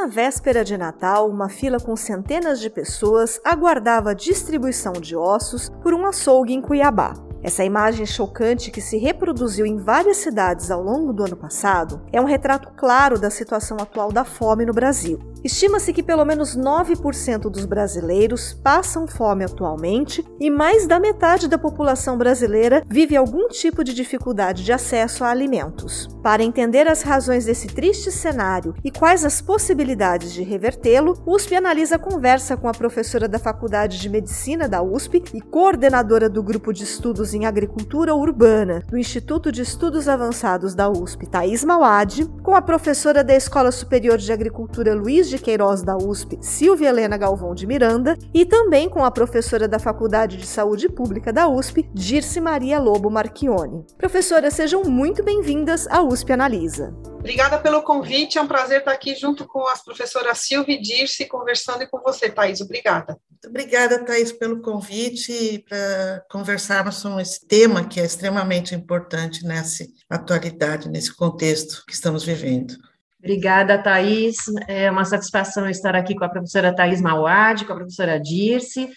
Na véspera de Natal, uma fila com centenas de pessoas aguardava a distribuição de ossos por um açougue em Cuiabá. Essa imagem chocante que se reproduziu em várias cidades ao longo do ano passado é um retrato claro da situação atual da fome no Brasil. Estima-se que pelo menos 9% dos brasileiros passam fome atualmente e mais da metade da população brasileira vive algum tipo de dificuldade de acesso a alimentos. Para entender as razões desse triste cenário e quais as possibilidades de revertê-lo, USP analisa a conversa com a professora da Faculdade de Medicina da USP e coordenadora do grupo de estudos em agricultura urbana do Instituto de Estudos Avançados da USP, Thais Mauad, com a professora da Escola Superior de Agricultura Luiz de Queiroz da USP, Silvia Helena Galvão de Miranda, e também com a professora da Faculdade de Saúde Pública da USP, Dirce Maria Lobo Marchione. Professoras, sejam muito bem-vindas à USP Analisa. Obrigada pelo convite, é um prazer estar aqui junto com as professoras Silvia e Dirce, conversando com você, Thais. Obrigada. Muito obrigada, Thais, pelo convite para conversarmos sobre esse tema que é extremamente importante nessa atualidade, nesse contexto que estamos vivendo. Obrigada, Thais. É uma satisfação estar aqui com a professora Thais Mauad, com a professora Dirce.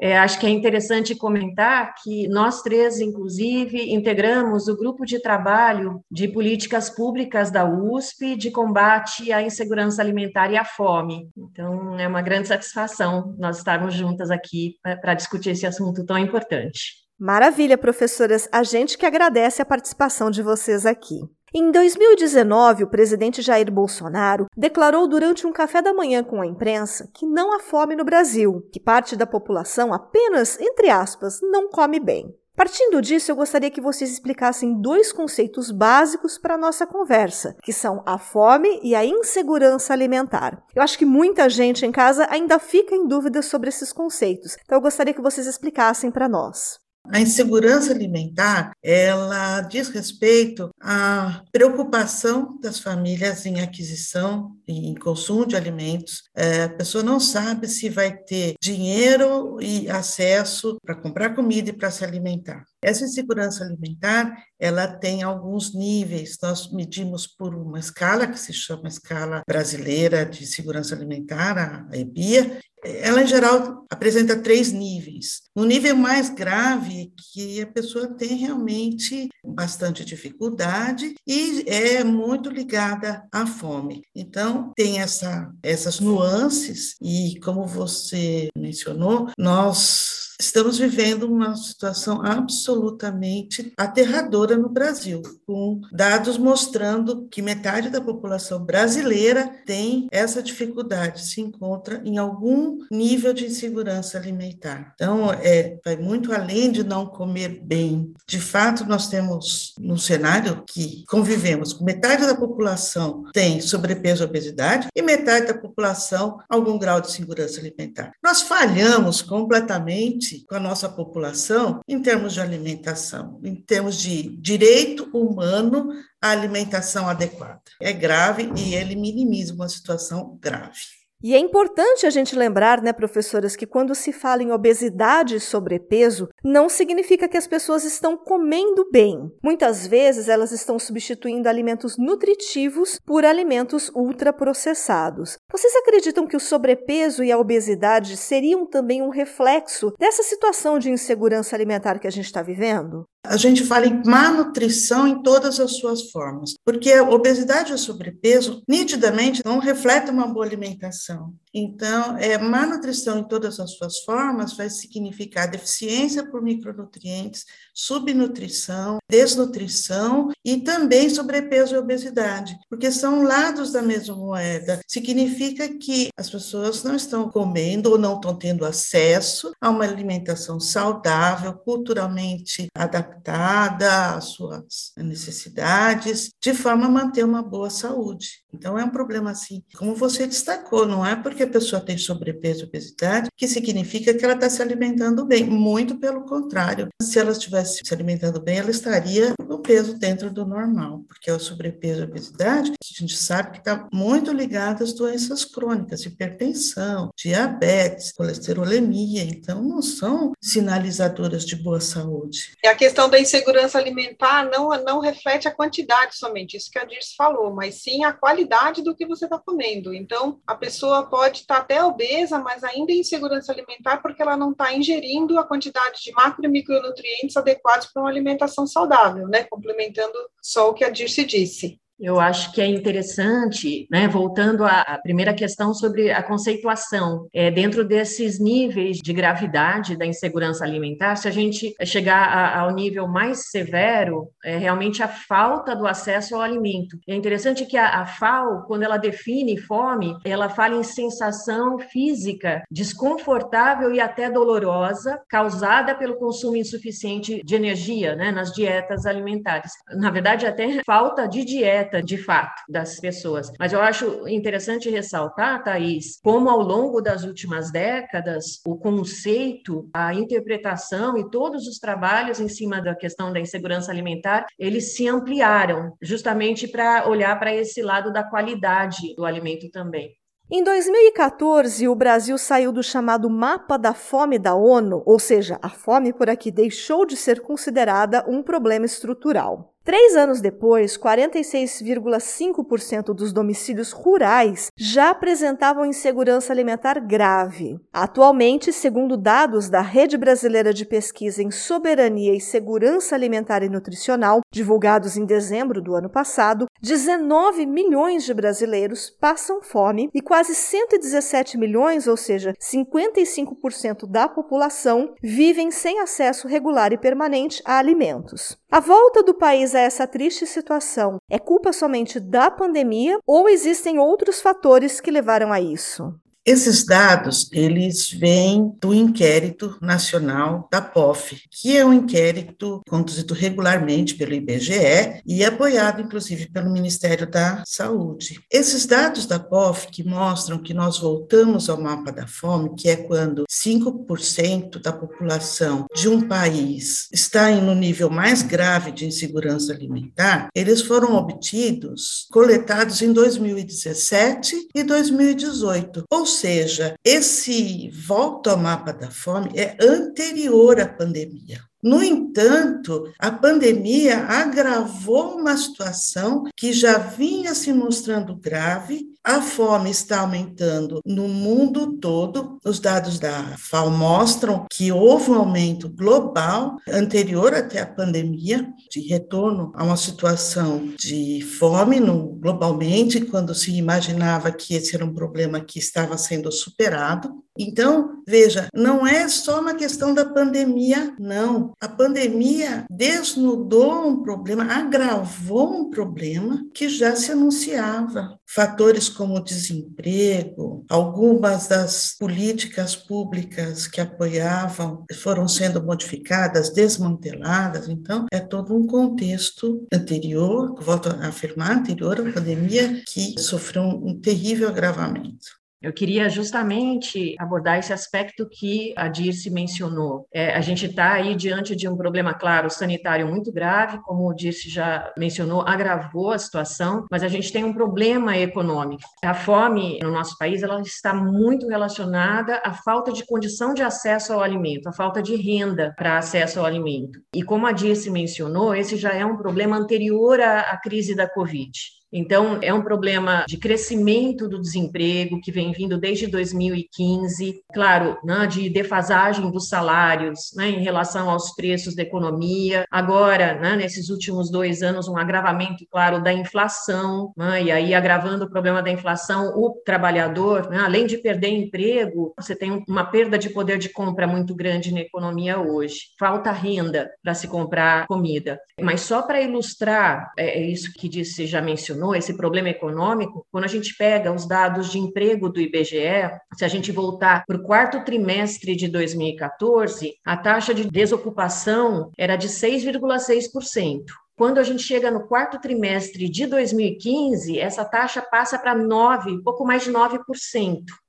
É, acho que é interessante comentar que nós três, inclusive, integramos o grupo de trabalho de políticas públicas da USP de combate à insegurança alimentar e à fome. Então, é uma grande satisfação nós estarmos juntas aqui para discutir esse assunto tão importante. Maravilha, professoras. A gente que agradece a participação de vocês aqui. Em 2019, o presidente Jair Bolsonaro declarou durante um café da manhã com a imprensa que não há fome no Brasil, que parte da população apenas, entre aspas, não come bem. Partindo disso, eu gostaria que vocês explicassem dois conceitos básicos para a nossa conversa, que são a fome e a insegurança alimentar. Eu acho que muita gente em casa ainda fica em dúvida sobre esses conceitos, então eu gostaria que vocês explicassem para nós. A insegurança alimentar, ela diz respeito à preocupação das famílias em aquisição e em consumo de alimentos. É, a pessoa não sabe se vai ter dinheiro e acesso para comprar comida e para se alimentar. Essa insegurança alimentar, ela tem alguns níveis. Nós medimos por uma escala que se chama Escala Brasileira de Segurança Alimentar, a EBIA, ela, em geral, apresenta três níveis. No nível mais grave, é que a pessoa tem realmente bastante dificuldade e é muito ligada à fome. Então, tem essa, essas nuances, e como você mencionou, nós Estamos vivendo uma situação absolutamente aterradora no Brasil, com dados mostrando que metade da população brasileira tem essa dificuldade, se encontra em algum nível de insegurança alimentar. Então, é, vai muito além de não comer bem. De fato, nós temos um cenário que convivemos com metade da população tem sobrepeso e obesidade e metade da população algum grau de segurança alimentar. Nós falhamos completamente com a nossa população em termos de alimentação, em termos de direito humano à alimentação adequada. É grave e ele minimiza uma situação grave. E é importante a gente lembrar, né, professoras, que quando se fala em obesidade e sobrepeso, não significa que as pessoas estão comendo bem. Muitas vezes elas estão substituindo alimentos nutritivos por alimentos ultraprocessados. Vocês acreditam que o sobrepeso e a obesidade seriam também um reflexo dessa situação de insegurança alimentar que a gente está vivendo? A gente fala em má nutrição em todas as suas formas, porque a obesidade e o sobrepeso nitidamente não refletem uma boa alimentação. Então, é, má nutrição em todas as suas formas vai significar deficiência por micronutrientes, subnutrição, desnutrição e também sobrepeso e obesidade, porque são lados da mesma moeda. Significa que as pessoas não estão comendo ou não estão tendo acesso a uma alimentação saudável, culturalmente adaptada às suas necessidades, de forma a manter uma boa saúde. Então, é um problema assim, como você destacou, não é porque a pessoa tem sobrepeso obesidade que significa que ela está se alimentando bem, muito pelo contrário. Se ela estivesse se alimentando bem, ela estaria peso dentro do normal, porque o sobrepeso e a obesidade, a gente sabe que está muito ligado às doenças crônicas, hipertensão, diabetes, colesterolemia, então não são sinalizadoras de boa saúde. E a questão da insegurança alimentar não, não reflete a quantidade somente, isso que a Dirce falou, mas sim a qualidade do que você está comendo. Então, a pessoa pode estar tá até obesa, mas ainda em insegurança alimentar porque ela não está ingerindo a quantidade de macro e micronutrientes adequados para uma alimentação saudável, né? Complementando só o que a Dirce disse. Eu acho que é interessante, né, voltando à, primeira questão sobre a conceituação, é, dentro desses níveis de gravidade da insegurança alimentar, se a gente chegar a, ao nível mais severo, é realmente a falta do acesso ao alimento. É interessante que a, a FAO, quando ela define fome, ela fala em sensação física desconfortável e até dolorosa, causada pelo consumo insuficiente de energia né, nas dietas alimentares. Na verdade, até falta de dieta de fato, das pessoas. Mas eu acho interessante ressaltar, Thaís, como ao longo das últimas décadas, o conceito, a interpretação e todos os trabalhos em cima da questão da insegurança alimentar, eles se ampliaram, justamente para olhar para esse lado da qualidade do alimento também. Em 2014, o Brasil saiu do chamado Mapa da Fome da ONU, ou seja, a fome por aqui deixou de ser considerada um problema estrutural. Três anos depois, 46,5% dos domicílios rurais já apresentavam insegurança alimentar grave. Atualmente, segundo dados da Rede Brasileira de Pesquisa em Soberania e Segurança Alimentar e Nutricional, divulgados em dezembro do ano passado, 19 milhões de brasileiros passam fome e quase 117 milhões, ou seja, 55% da população, vivem sem acesso regular e permanente a alimentos. A volta do país a essa triste situação é culpa somente da pandemia ou existem outros fatores que levaram a isso? Esses dados, eles vêm do inquérito nacional da POF, que é um inquérito conduzido regularmente pelo IBGE e apoiado, inclusive, pelo Ministério da Saúde. Esses dados da POF, que mostram que nós voltamos ao mapa da fome, que é quando 5% da população de um país está no nível mais grave de insegurança alimentar, eles foram obtidos, coletados em 2017 e 2018, ou seja, esse volta ao mapa da fome é anterior à pandemia. No entanto, a pandemia agravou uma situação que já vinha se mostrando grave. A fome está aumentando no mundo todo. Os dados da FAO mostram que houve um aumento global anterior até a pandemia, de retorno a uma situação de fome no, globalmente, quando se imaginava que esse era um problema que estava sendo superado. Então, veja, não é só uma questão da pandemia, não. A pandemia desnudou um problema, agravou um problema que já se anunciava. Fatores como desemprego, algumas das políticas públicas que apoiavam foram sendo modificadas, desmanteladas. Então, é todo um contexto anterior, volto a afirmar, anterior à pandemia, que sofreu um terrível agravamento. Eu queria justamente abordar esse aspecto que a Dirce mencionou. É, a gente está aí diante de um problema, claro, sanitário muito grave, como o Dirce já mencionou, agravou a situação, mas a gente tem um problema econômico. A fome no nosso país ela está muito relacionada à falta de condição de acesso ao alimento, à falta de renda para acesso ao alimento. E como a Dirce mencionou, esse já é um problema anterior à, à crise da Covid. Então, é um problema de crescimento do desemprego que vem vindo desde 2015, claro, né, de defasagem dos salários né, em relação aos preços da economia. Agora, né, nesses últimos dois anos, um agravamento, claro, da inflação, né, e aí agravando o problema da inflação, o trabalhador, né, além de perder emprego, você tem uma perda de poder de compra muito grande na economia hoje. Falta renda para se comprar comida. Mas só para ilustrar, é, é isso que disse, já mencionou mencionou, esse problema econômico, quando a gente pega os dados de emprego do IBGE, se a gente voltar para o quarto trimestre de 2014, a taxa de desocupação era de 6,6%. Quando a gente chega no quarto trimestre de 2015, essa taxa passa para 9, pouco mais de 9%.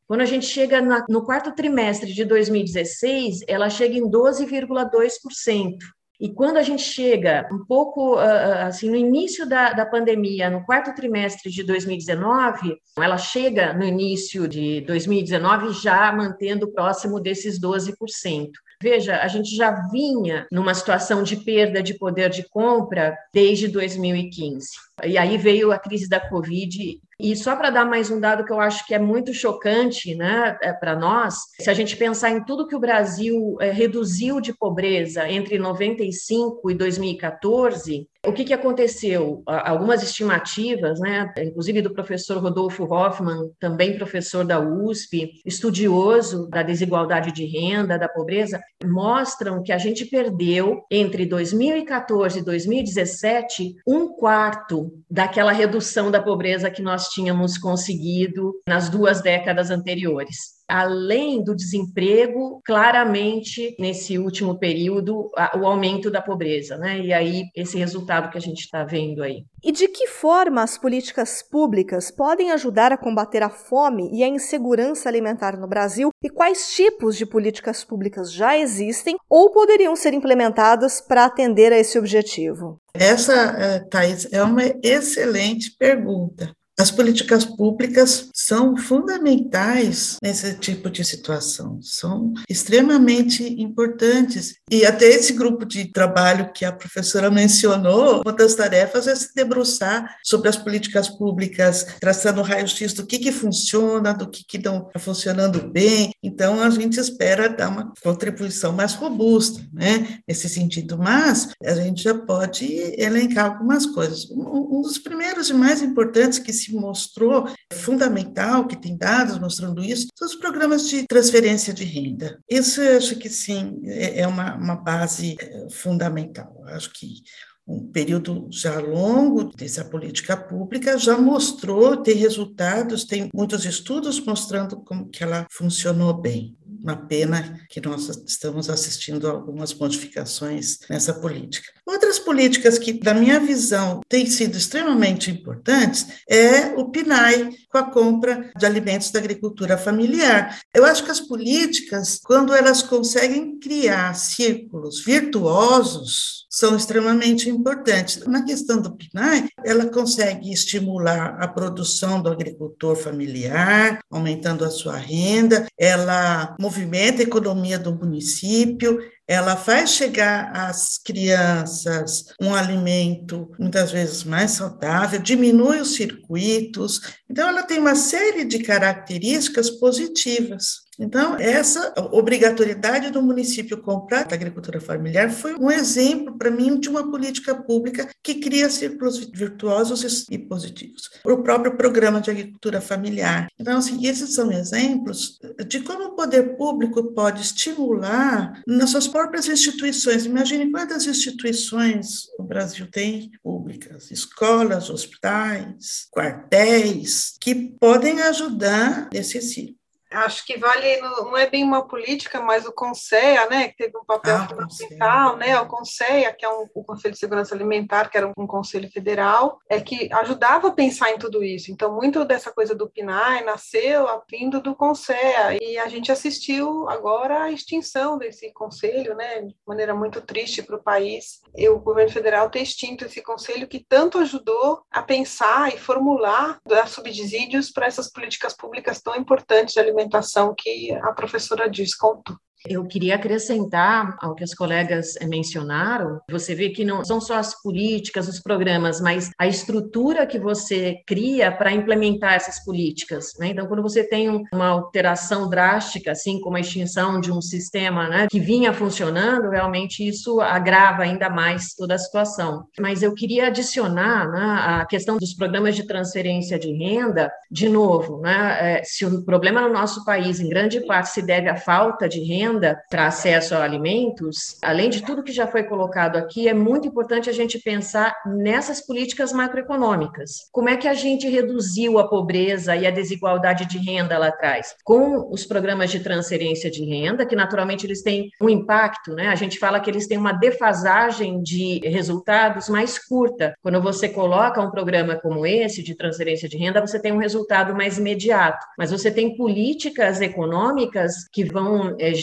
Quando a gente chega no quarto trimestre de 2016, ela chega em 12,2%. E quando a gente chega um pouco assim no início da, da pandemia, no quarto trimestre de 2019, ela chega no início de 2019 já mantendo próximo desses 12%. Veja, a gente já vinha numa situação de perda de poder de compra desde 2015. E aí veio a crise da Covid. E só para dar mais um dado que eu acho que é muito chocante né, é, para nós, se a gente pensar em tudo que o Brasil é, reduziu de pobreza entre 95 e 2014, o que, que aconteceu? Algumas estimativas, né, inclusive do professor Rodolfo Hoffman, também professor da USP, estudioso da desigualdade de renda, da pobreza, mostram que a gente perdeu entre 2014 e 2017 um quarto daquela redução da pobreza que nós tínhamos conseguido nas duas décadas anteriores além do desemprego, claramente, nesse último período, o aumento da pobreza, né? E aí, esse resultado que a gente está vendo aí. E de que forma as políticas públicas podem ajudar a combater a fome e a insegurança alimentar no Brasil? E quais tipos de políticas públicas já existem ou poderiam ser implementadas para atender a esse objetivo? Essa, eh, Thais, é uma excelente pergunta. As políticas públicas são fundamentais nesse tipo de situação, são extremamente importantes. E até esse grupo de trabalho que a professora mencionou, uma das tarefas é se debruçar sobre as políticas públicas, traçando raio-x do que, que funciona, do que, que não está funcionando bem. Então, a gente espera dar uma contribuição mais robusta, né, nesse sentido. Mas a gente já pode elencar algumas coisas. Um dos primeiros e mais importantes que se mostrou fundamental, que tem dados mostrando isso, são os programas de transferência de renda. Isso eu acho que sim, é, é uma, uma base é, fundamental. Eu acho que um período já longo dessa política pública já mostrou, tem resultados, tem muitos estudos mostrando como que ela funcionou bem. Uma pena que nós estamos assistindo a algumas modificações nessa política. Outras políticas que, da minha visão, têm sido extremamente importantes é o PNAE, com a compra de alimentos da agricultura familiar. Eu acho que as políticas, quando elas conseguem criar círculos virtuosos, são extremamente importantes. Na questão do PNAE, ela consegue estimular a produção do agricultor familiar, aumentando a sua renda, ela movimenta a economia do município, ela faz chegar às crianças um alimento muitas vezes mais saudável, diminui os circuitos. Então, ela tem uma série de características positivas. Então, essa obrigatoriedade do município comprar a agricultura familiar foi um exemplo para mim de uma política pública que cria círculos virtuosos e positivos. O próprio programa de agricultura familiar. Então, assim, esses são exemplos de como o poder público pode estimular nas suas próprias instituições. Imagine quantas instituições o Brasil tem públicas, escolas, hospitais, quartéis, que podem ajudar nesse ciclo acho que vale, não é bem uma política, mas o CONSEA, né, que teve um papel ah, fundamental, né, o CONSEA, que é um, o Conselho de Segurança Alimentar, que era um, conselho federal, é que ajudava a pensar em tudo isso. Então, muito dessa coisa do PNAE nasceu vindo do CONSEA, e a gente assistiu agora a extinção desse conselho, né, de maneira muito triste para o país, e o governo federal ter extinto esse conselho que tanto ajudou a pensar e formular dar subsídios para essas políticas públicas tão importantes de alimentação alimentação que a professora diz contou. Eu queria acrescentar ao que as colegas mencionaram. Você vê que não são só as políticas, os programas, mas a estrutura que você cria para implementar essas políticas. Né? Então, quando você tem uma alteração drástica, assim como a extinção de um sistema né, que vinha funcionando, realmente isso agrava ainda mais toda a situação. Mas eu queria adicionar né, a questão dos programas de transferência de renda, de novo, né, é, se o problema no nosso país, em grande parte, se deve à falta de renda, renda para acesso a alimentos, além de tudo que já foi colocado aqui, é muito importante a gente pensar nessas políticas macroeconômicas. Como é que a gente reduziu a pobreza e a desigualdade de renda lá atrás? Com os programas de transferência de renda, que naturalmente eles têm um impacto, né? A gente fala que eles têm uma defasagem de resultados mais curta. Quando você coloca um programa como esse de transferência de renda, você tem um resultado mais imediato. Mas você tem políticas econômicas que vão é,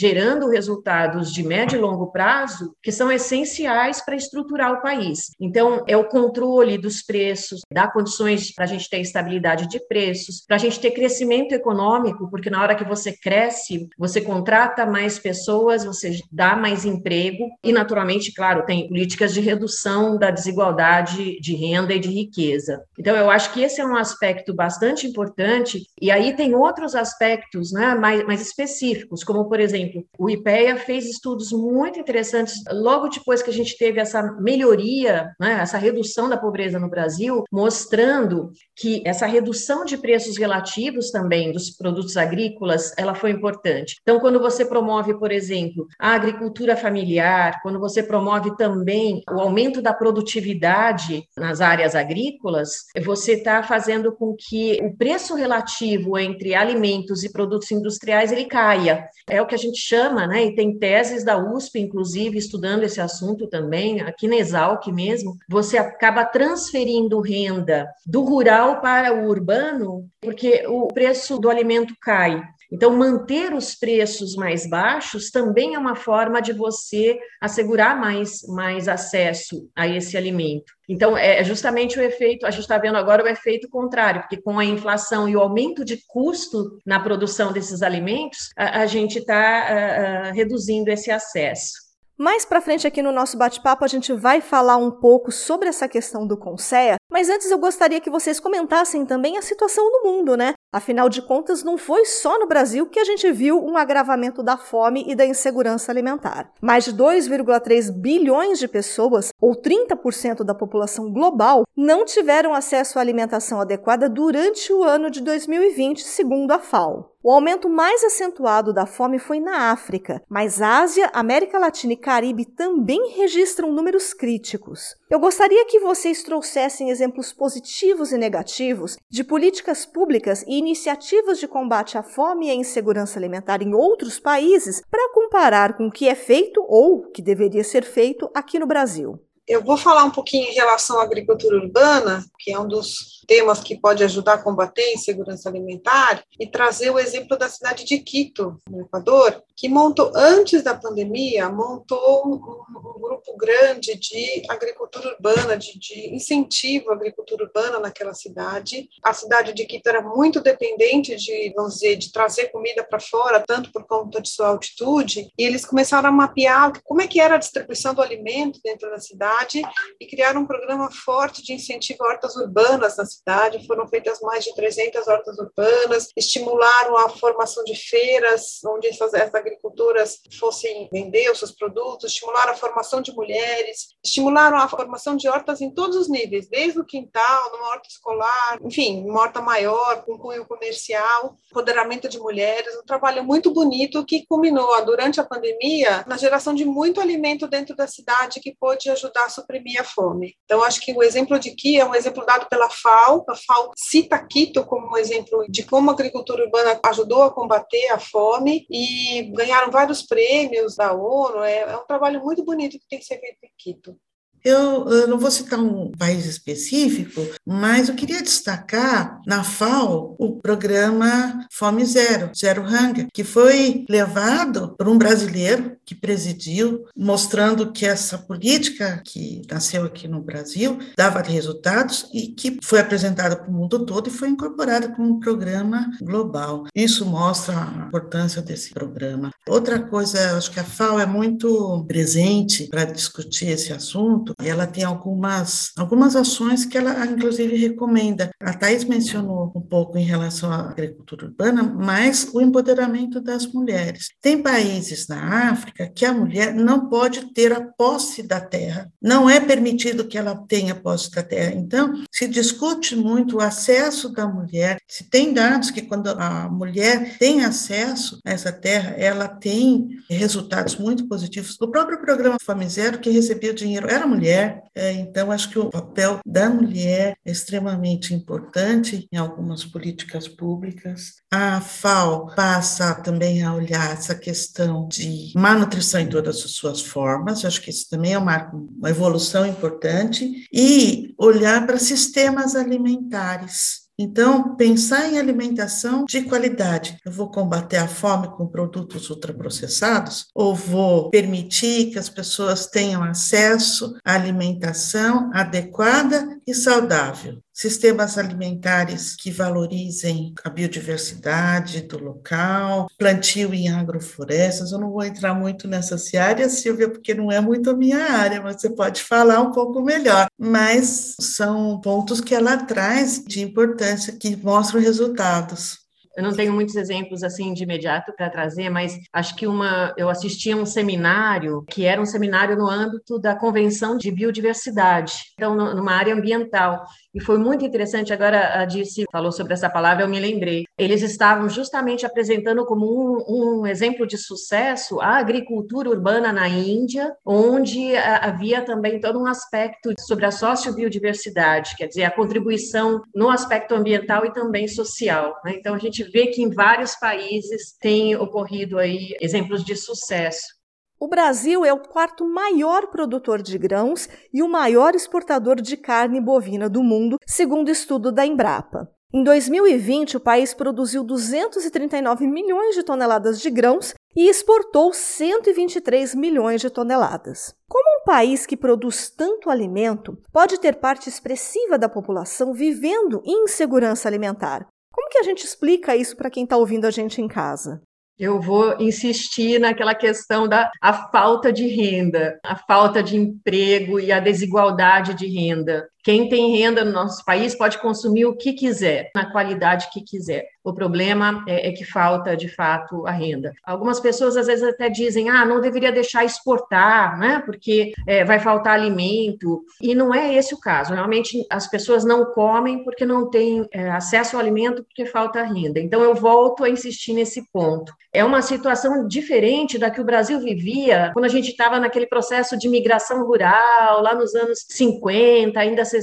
resultados de médio e longo prazo que são essenciais para estruturar o país. Então, é o controle dos preços, dar condições para a gente ter estabilidade de preços, para a gente ter crescimento econômico, porque na hora que você cresce, você contrata mais pessoas, você dá mais emprego e, naturalmente, claro, tem políticas de redução da desigualdade de renda e de riqueza. Então, eu acho que esse é um aspecto bastante importante. E aí tem outros aspectos né, mais, mais específicos, como, por exemplo, o IPEA fez estudos muito interessantes logo depois que a gente teve essa melhoria, né, essa redução da pobreza no Brasil, mostrando que essa redução de preços relativos também dos produtos agrícolas, ela foi importante. Então, quando você promove, por exemplo, a agricultura familiar, quando você promove também o aumento da produtividade nas áreas agrícolas, você está fazendo com que o preço relativo entre alimentos e produtos industriais ele caia. É o que a gente chama, né? E tem teses da USP, inclusive, estudando esse assunto também, aqui na Exalc mesmo, você acaba transferindo renda do rural para o urbano, porque o preço do alimento cai. Então, manter os preços mais baixos também é uma forma de você assegurar mais, mais acesso a esse alimento. Então, é justamente o efeito, a gente está vendo agora o efeito contrário, porque com a inflação e o aumento de custo na produção desses alimentos, a, a gente está reduzindo esse acesso. Mais para frente aqui no nosso bate-papo a gente vai falar um pouco sobre essa questão do Conceia, mas antes eu gostaria que vocês comentassem também a situação no mundo, né? Afinal de contas, não foi só no Brasil que a gente viu um agravamento da fome e da insegurança alimentar. Mais de 2,3 bilhões de pessoas, ou 30% da população global, não tiveram acesso à alimentação adequada durante o ano de 2020, segundo a FAO. O aumento mais acentuado da fome foi na África, mas Ásia, América Latina e Caribe também registram números críticos. Eu gostaria que vocês trouxessem exemplos positivos e negativos de políticas públicas e iniciativas de combate à fome e à insegurança alimentar em outros países para comparar com o que é feito ou que deveria ser feito aqui no Brasil. Eu vou falar um pouquinho em relação à agricultura urbana, que é um dos temas que pode ajudar a combater a insegurança alimentar e trazer o exemplo da cidade de Quito, no Equador, que montou, antes da pandemia, montou um, grupo grande de agricultura urbana, de, de, incentivo à agricultura urbana naquela cidade. A cidade de Quito era muito dependente de, vamos dizer, de trazer comida para fora, tanto por conta de sua altitude, e eles começaram a mapear como é que era a distribuição do alimento dentro da cidade e criaram um programa forte de incentivo a hortas urbanas na cidade foram feitas mais de 300 hortas urbanas, estimularam a formação de feiras onde essas, essas agricultoras fossem vender os seus produtos, estimularam a formação de mulheres, estimularam a formação de hortas em todos os níveis, desde o quintal, numa horta escolar, enfim, uma horta maior, com cunho comercial, empoderamento de mulheres, um trabalho muito bonito que culminou durante a pandemia na geração de muito alimento dentro da cidade que pôde ajudar a suprimir a fome. Então, acho que o exemplo de Kia é um exemplo dado pela FAO, A FAO cita Quito como um exemplo de como a agricultura urbana ajudou a combater a fome e ganharam vários prêmios da ONU. É, é um trabalho muito bonito que tem que ser feito em Quito. Eu, eu, não vou citar um país específico, mas eu queria destacar na FAO o programa Fome Zero, Zero Hunger, que foi levado por um brasileiro que presidiu, mostrando que essa política que nasceu aqui no Brasil dava resultados e que foi apresentada para o mundo todo e foi incorporada como um programa global. Isso mostra a importância desse programa. Outra coisa, acho que a FAO é muito presente para discutir esse assunto ponto, ela tem algumas, algumas ações que ela, inclusive, recomenda. A Thais mencionou um pouco em relação à agricultura urbana, mas o empoderamento das mulheres. Tem países na África que a mulher não pode ter a posse da terra, não é permitido que ela tenha posse da terra. Então, se discute muito o acesso da mulher, se tem dados que quando a mulher tem acesso a essa terra, ela tem resultados muito positivos. O próprio programa Fome Zero, que recebia dinheiro, era mulher, é, então acho que o papel da mulher é extremamente importante em algumas políticas públicas. A FAO passa também a olhar essa questão de malnutrição em todas as suas formas, acho que isso também é uma, uma evolução importante, e olhar para sistemas alimentares então, pensar em alimentação de qualidade. Eu vou combater a fome com produtos ultraprocessados ou vou permitir que as pessoas tenham acesso à alimentação adequada e saudável? sistemas alimentares que valorizem a biodiversidade do local, plantio em agroflorestas. Eu não vou entrar muito nessas áreas, Silvia, porque não é muito a minha área, mas você pode falar um pouco melhor. Mas são pontos que ela traz de importância, que mostram resultados. Eu não tenho muitos exemplos assim de imediato para trazer, mas acho que uma eu assisti a um seminário que era um seminário no âmbito da Convenção de Biodiversidade, então numa área ambiental. E foi muito interessante, agora a Dirce falou sobre essa palavra, eu me lembrei. Eles estavam justamente apresentando como um, um exemplo de sucesso a agricultura urbana na Índia, onde havia também todo um aspecto sobre a sociobiodiversidade, quer dizer, a contribuição no aspecto ambiental e também social. Né? Então, a gente vê que em vários países tem ocorrido aí exemplos de sucesso. O Brasil é o quarto maior produtor de grãos e o maior exportador de carne bovina do mundo, segundo estudo da Embrapa. Em 2020, o país produziu 239 milhões de toneladas de grãos e exportou 123 milhões de toneladas. Como um país que produz tanto alimento pode ter parte expressiva da população vivendo em insegurança alimentar? Como que a gente explica isso para quem está ouvindo a gente em casa? Eu vou insistir naquela questão da a falta de renda, a falta de emprego e a desigualdade de renda. Quem tem renda no nosso país pode consumir o que quiser, na qualidade que quiser. O problema é, é, que falta, de fato, a renda. Algumas pessoas, às vezes, até dizem, ah, não deveria deixar exportar, né, porque é, vai faltar alimento. E não é esse o caso. Realmente, as pessoas não comem porque não têm é, acesso ao alimento, porque falta renda. Então, eu volto a insistir nesse ponto. É uma situação diferente da que o Brasil vivia quando a gente estava naquele processo de migração rural, lá nos anos 50, ainda 60,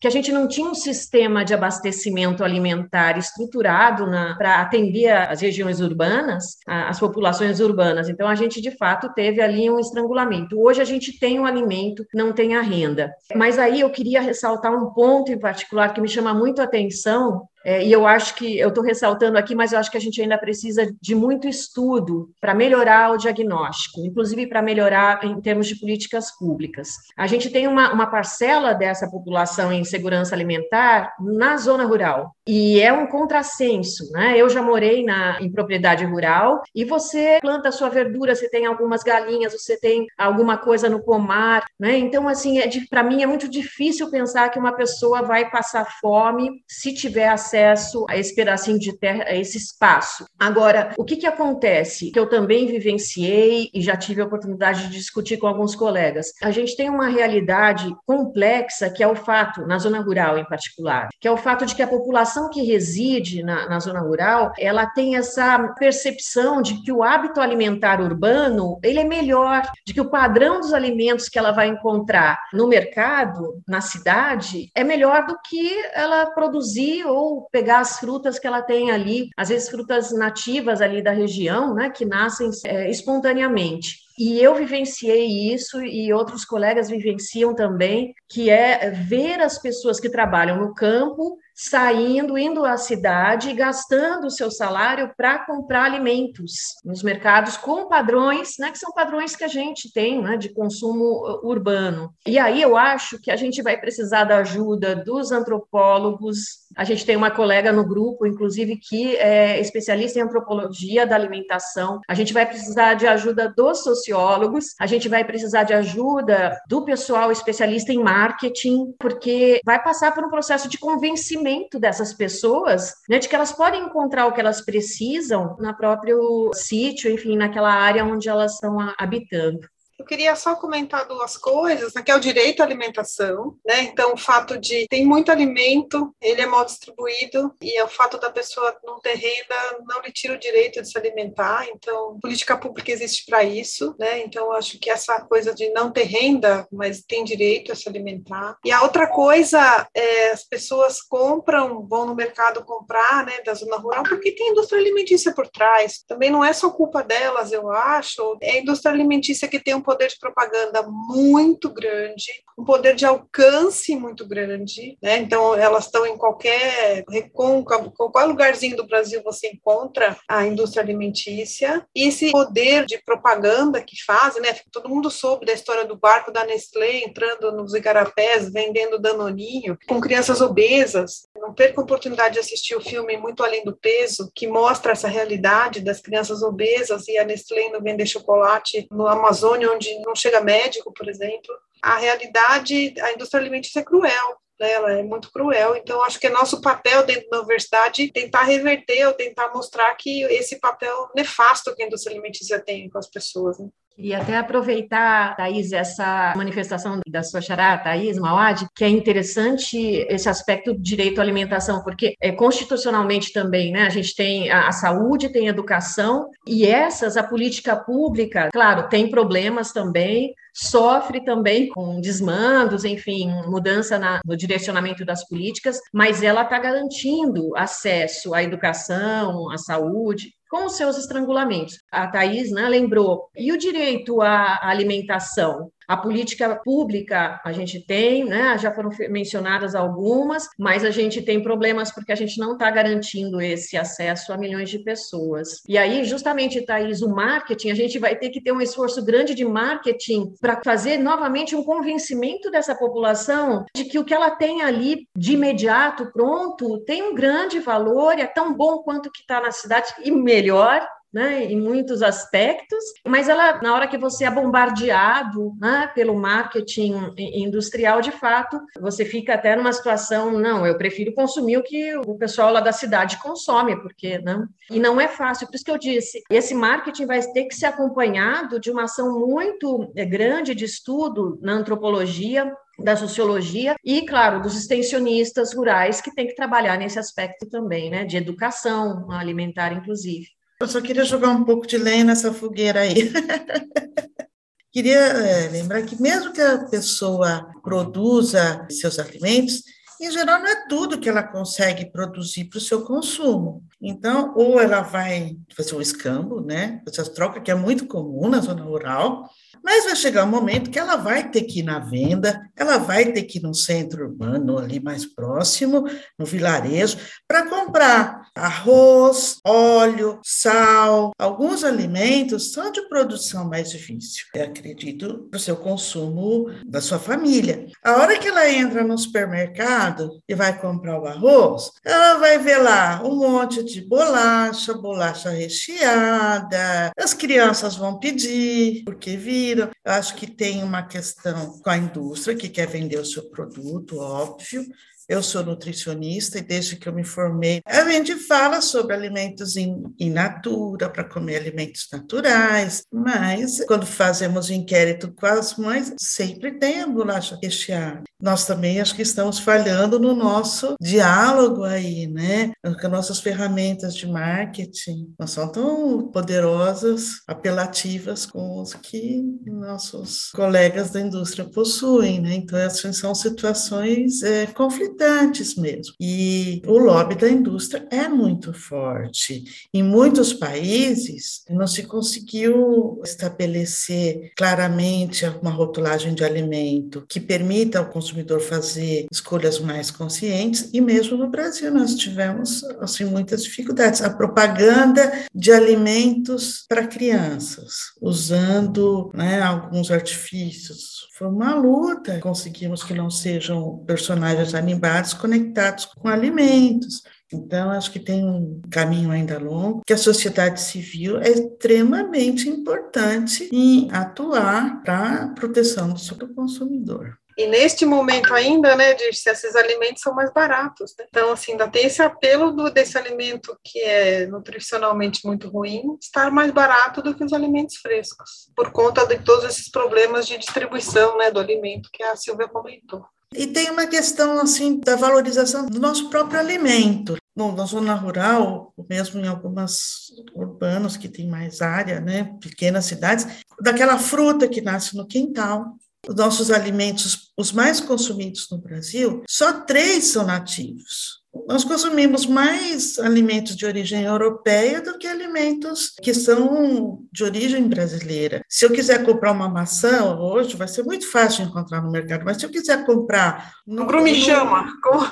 que a gente não tinha um sistema de abastecimento alimentar estruturado para atender as regiões urbanas, as populações urbanas. Então, a gente, de fato, teve ali um estrangulamento. Hoje, a gente tem o alimento, não tem a renda. Mas aí eu queria ressaltar um ponto em particular que me chama muito a atenção, é, e eu acho que eu estou ressaltando aqui, mas eu acho que a gente ainda precisa de muito estudo para melhorar o diagnóstico, inclusive para melhorar em termos de políticas públicas. A gente tem uma, uma parcela dessa população em segurança alimentar na zona rural, e é um contrassenso, né? Eu já morei na, em propriedade rural e você planta sua verdura, você tem algumas galinhas, você tem alguma coisa no pomar, né? Então, assim, é para mim é muito difícil pensar que uma pessoa vai passar fome se tiver acesso acesso a esse pedacinho de terra, a esse espaço. Agora, o que, que acontece? Que eu também vivenciei e já tive a oportunidade de discutir com alguns colegas. A gente tem uma realidade complexa que é o fato, na zona rural em particular, que é o fato de que a população que reside na, na zona rural, ela tem essa percepção de que o hábito alimentar urbano, ele é melhor, de que o padrão dos alimentos que ela vai encontrar no mercado, na cidade, é melhor do que ela produzir ou pegar as frutas que ela tem ali, às vezes frutas nativas ali da região, né, que nascem é, espontaneamente. E eu vivenciei isso e outros colegas vivenciam também, que é ver as pessoas que trabalham no campo saindo, indo à cidade gastando o seu salário para comprar alimentos nos mercados com padrões, né, que são padrões que a gente tem né, de consumo uh, urbano. E aí eu acho que a gente vai precisar da ajuda dos antropólogos, A gente tem uma colega no grupo, inclusive, que é especialista em antropologia da alimentação. A gente vai precisar de ajuda dos sociólogos, a gente vai precisar de ajuda do pessoal especialista em marketing, porque vai passar por um processo de convencimento dessas pessoas né, de que elas podem encontrar o que elas precisam na próprio sítio, enfim, naquela área onde elas estão habitando. Eu queria só comentar duas coisas, né, que é o direito à alimentação, né? Então, o fato de tem muito alimento, ele é mal distribuído, e é o fato da pessoa não ter renda não lhe tira o direito de se alimentar. Então, política pública existe para isso, né? Então, acho que essa coisa de não ter renda, mas tem direito a se alimentar. E a outra coisa é as pessoas compram, vão no mercado comprar, né, da zona rural, porque tem indústria alimentícia por trás. Também não é só culpa delas, eu acho. É a indústria alimentícia que tem um poder de propaganda muito grande, um poder de alcance muito grande, né? Então elas estão em qualquer recôncavo, qualquer lugarzinho do Brasil você encontra a indústria alimentícia e esse poder de propaganda que fazem, né? Todo mundo soube da história do barco da Nestlé entrando nos igarapés vendendo danoninho com crianças obesas. Não perca a oportunidade de assistir o filme Muito Além do Peso, que mostra essa realidade das crianças obesas e a Nestlé indo vender chocolate no Amazônia, onde não chega médico, por exemplo. A realidade, a indústria alimentícia é cruel, né? ela é muito cruel, então acho que é nosso papel dentro da universidade tentar reverter ou tentar mostrar que esse papel nefasto que a indústria alimentícia tem com as pessoas. Né? E até aproveitar, Thaís, essa manifestação da sua xará, Thaís Mauad, que é interessante esse aspecto do direito à alimentação, porque é, constitucionalmente também, né, a gente tem a, a saúde, tem a educação, e essas, a política pública, claro, tem problemas também, sofre também com desmandos, enfim, mudança na, no direcionamento das políticas, mas ela está garantindo acesso à educação, à saúde, com os seus estrangulamentos. A Thais né, lembrou. E o direito à alimentação? A política pública a gente tem, né? Já foram mencionadas algumas, mas a gente tem problemas porque a gente não está garantindo esse acesso a milhões de pessoas. E aí, justamente, Thaís, o marketing, a gente vai ter que ter um esforço grande de marketing para fazer novamente um convencimento dessa população de que o que ela tem ali de imediato, pronto, tem um grande valor, é tão bom quanto que está na cidade e melhor, né, em muitos aspectos, mas ela, na hora que você é bombardeado né, pelo marketing industrial, de fato, você fica até numa situação, não, eu prefiro consumir o que o pessoal lá da cidade consome, porque não. Né, e não é fácil, por isso que eu disse, esse marketing vai ter que ser acompanhado de uma ação muito é, grande de estudo na antropologia, da sociologia e, claro, dos extensionistas rurais que tem que trabalhar nesse aspecto também, né, de educação alimentar, inclusive. Eu só queria jogar um pouco de lenha nessa fogueira aí. queria é, lembrar que mesmo que a pessoa produza seus alimentos, em geral não é tudo que ela consegue produzir para o seu consumo. Então, ou ela vai fazer o escambo, né? Essa troca que é muito comum na zona rural, mas vai chegar um momento que ela vai ter que ir na venda, ela vai ter que ir no centro urbano, ali mais próximo, no vilarejo, para comprar arroz, óleo, sal. Alguns alimentos são de produção mais difícil, eu acredito, para o seu consumo da sua família. A hora que ela entra no supermercado e vai comprar o arroz, ela vai ver lá um monte de bolacha, bolacha recheada. As crianças vão pedir, porque viram eu acho que tem uma questão com a indústria que quer vender o seu produto, óbvio, eu sou nutricionista e desde que eu me formei, a gente fala sobre alimentos in, in natura, para comer alimentos naturais, mas quando fazemos inquérito com as mães, sempre tem a bolacha recheada. Nós também acho que estamos falhando no nosso diálogo aí, né? Com nossas ferramentas de marketing não são tão poderosas, apelativas com os que nossos colegas da indústria possuem, né? Então, essas são situações é, conflitantes importantes mesmo. E o lobby da indústria é muito forte. Em muitos países, não se conseguiu estabelecer claramente uma rotulagem de alimento que permita ao consumidor fazer escolhas mais conscientes, e mesmo no Brasil nós tivemos assim muitas dificuldades. A propaganda de alimentos para crianças, usando né, alguns artifícios. Foi uma luta, conseguimos que não sejam personagens animados conectados com alimentos. Então, acho que tem um caminho ainda longo, que a sociedade civil é extremamente importante em atuar para a proteção do consumidor. E neste momento ainda, né, de se esses alimentos são mais baratos. Né? Então, assim, ainda tem esse apelo do, desse alimento que é nutricionalmente muito ruim, estar mais barato do que os alimentos frescos, por conta de todos esses problemas de distribuição, né, do alimento que a Silvia comentou. E tem uma questão, assim, da valorização do nosso próprio alimento. Bom, na zona rural, mesmo em algumas urbanos que tem mais área, né, pequenas cidades, daquela fruta que nasce no quintal, os nossos alimentos, os mais consumidos no Brasil, só três são nativos. Nós consumimos mais alimentos de origem europeia do que alimentos que são de origem brasileira. Se eu quiser comprar uma maçã hoje, vai ser muito fácil encontrar no mercado, mas se eu quiser comprar. No, grumichama.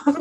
No